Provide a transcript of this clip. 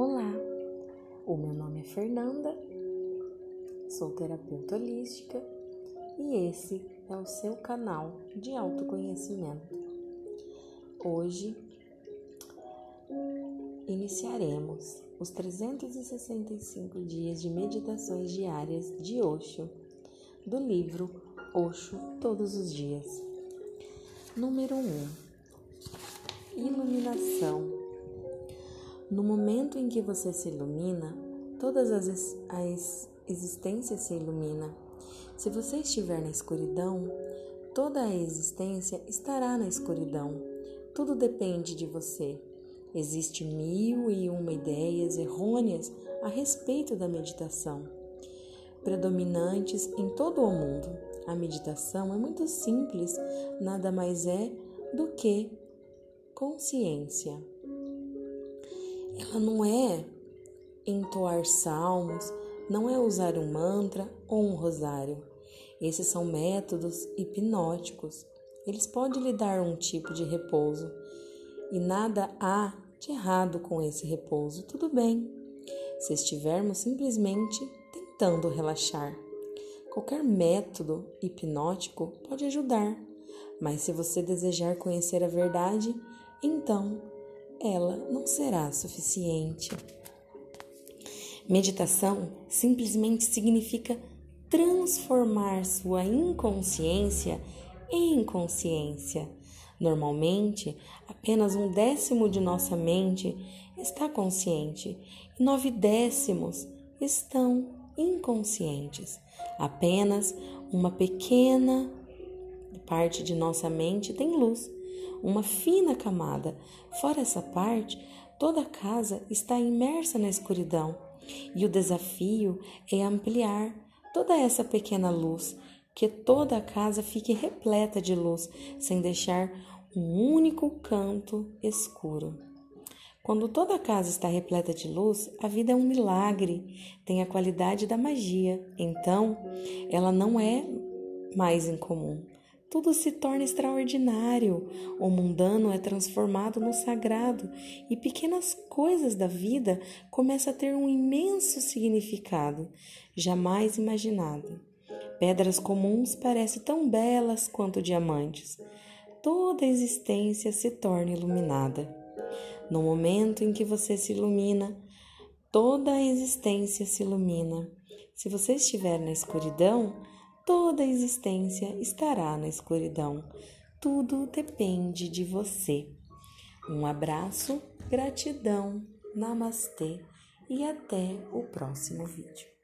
Olá, o meu nome é Fernanda, sou terapeuta holística e esse é o seu canal de autoconhecimento. Hoje iniciaremos os 365 dias de meditações diárias de Osho, do livro Osho Todos os Dias. Número 1 Iluminação no momento em que você se ilumina, todas as, as existências se iluminam. Se você estiver na escuridão, toda a existência estará na escuridão. Tudo depende de você. Existem mil e uma ideias errôneas a respeito da meditação, predominantes em todo o mundo. A meditação é muito simples, nada mais é do que consciência ela não é entoar salmos, não é usar um mantra ou um rosário. Esses são métodos hipnóticos. Eles podem lhe dar um tipo de repouso e nada há de errado com esse repouso. Tudo bem, se estivermos simplesmente tentando relaxar. Qualquer método hipnótico pode ajudar, mas se você desejar conhecer a verdade, então ela não será suficiente. Meditação simplesmente significa transformar sua inconsciência em consciência. Normalmente, apenas um décimo de nossa mente está consciente e nove décimos estão inconscientes. Apenas uma pequena parte de nossa mente tem luz uma fina camada. Fora essa parte, toda a casa está imersa na escuridão, e o desafio é ampliar toda essa pequena luz, que toda a casa fique repleta de luz, sem deixar um único canto escuro. Quando toda a casa está repleta de luz, a vida é um milagre, tem a qualidade da magia, então ela não é mais incomum tudo se torna extraordinário. O mundano é transformado no sagrado e pequenas coisas da vida começam a ter um imenso significado, jamais imaginado. Pedras comuns parecem tão belas quanto diamantes. Toda a existência se torna iluminada. No momento em que você se ilumina, toda a existência se ilumina. Se você estiver na escuridão, toda a existência estará na escuridão. Tudo depende de você. Um abraço, gratidão, namastê e até o próximo vídeo.